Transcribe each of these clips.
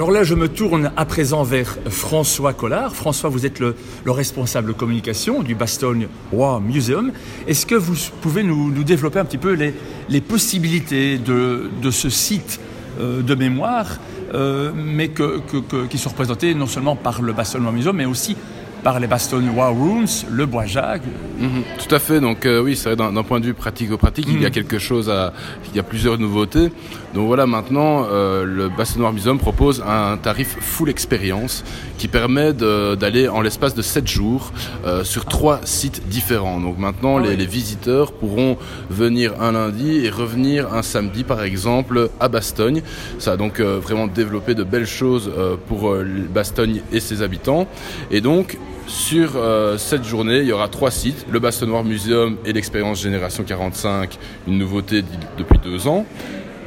Alors là, je me tourne à présent vers François Collard. François, vous êtes le, responsable communication du Bastogne War Museum. Est-ce que vous pouvez nous, développer un petit peu les, possibilités de, ce site euh, de mémoire, euh, mais qui sont représentées non seulement par le Bastogne War Museum, mais aussi par les Bastogne War Rooms, le bois Jacques. Mhm, tout à fait. Donc euh, oui, c'est vrai d'un point de vue pratico-pratique, il y a mhm. quelque chose à, il y a plusieurs nouveautés. Donc voilà, maintenant euh, le Bastogne War Museum propose un tarif full expérience qui permet d'aller en l'espace de 7 jours euh, sur trois sites différents. Donc maintenant, ah les, les, visiteurs pourront venir un lundi et revenir un samedi, par exemple, à Bastogne. Ça a donc vraiment développé de belles choses pour Bastogne et ses habitants. Et donc sur euh, cette journée, il y aura trois sites, le Bastogne Museum et l'expérience Génération 45, une nouveauté depuis deux ans.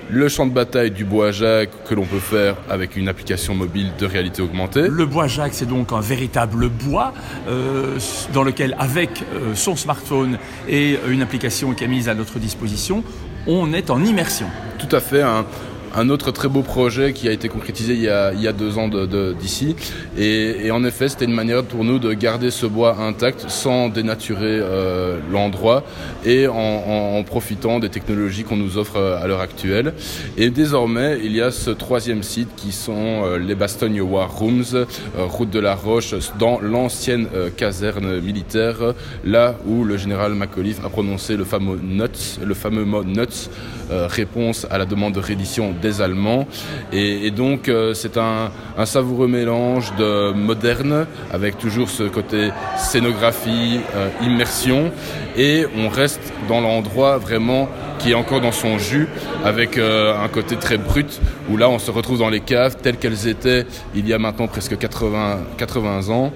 Le champ de bataille du Bois Jacques que l'on peut faire avec une application mobile de réalité augmentée. Le Bois Jacques, c'est donc un véritable bois euh, dans lequel, avec euh, son smartphone et une application qui est mise à notre disposition, on est en immersion. Tout à fait. Un autre très beau projet qui a été concrétisé il y a, il y a deux ans d'ici. Et, et, en effet, c'était une manière pour nous de garder ce bois intact sans dénaturer euh, l'endroit et en, en, profitant des technologies qu'on nous offre euh, à l'heure actuelle. Et désormais, il y a ce troisième site qui sont euh, les Bastogne War Rooms, euh, route de la Roche, dans l'ancienne caserne militaire, là où le général McAuliffe a prononcé le fameux nuts, le fameux mot nuts, réponse à la demande de reddition des Allemands. Et, donc euh, c'est un, savoureux mélange de moderne avec toujours ce côté scénographie, euh, immersion. Et on reste dans l'endroit vraiment qui est encore dans son jus, avec euh, un côté très brut, où là on se retrouve dans les caves telles qu'elles étaient il y a maintenant presque 80, 80 ans,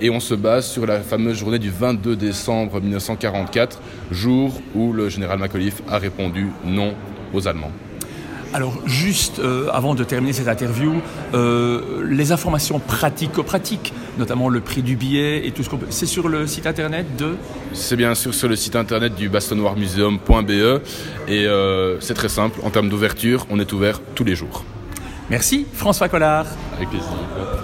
et on se base sur la fameuse journée du 22 décembre 1944, jour où le général McAuliffe a répondu non aux Allemands. Alors juste euh, avant de terminer cette interview, euh, les informations pratico-pratiques, notamment le prix du billet et tout ce qu'on peut... C'est sur le site internet de C'est bien sûr sur le site internet du bastonnoirmuseum.be et euh, c'est très simple, en termes d'ouverture, on est ouvert tous les jours. Merci François Collard. Avec plaisir.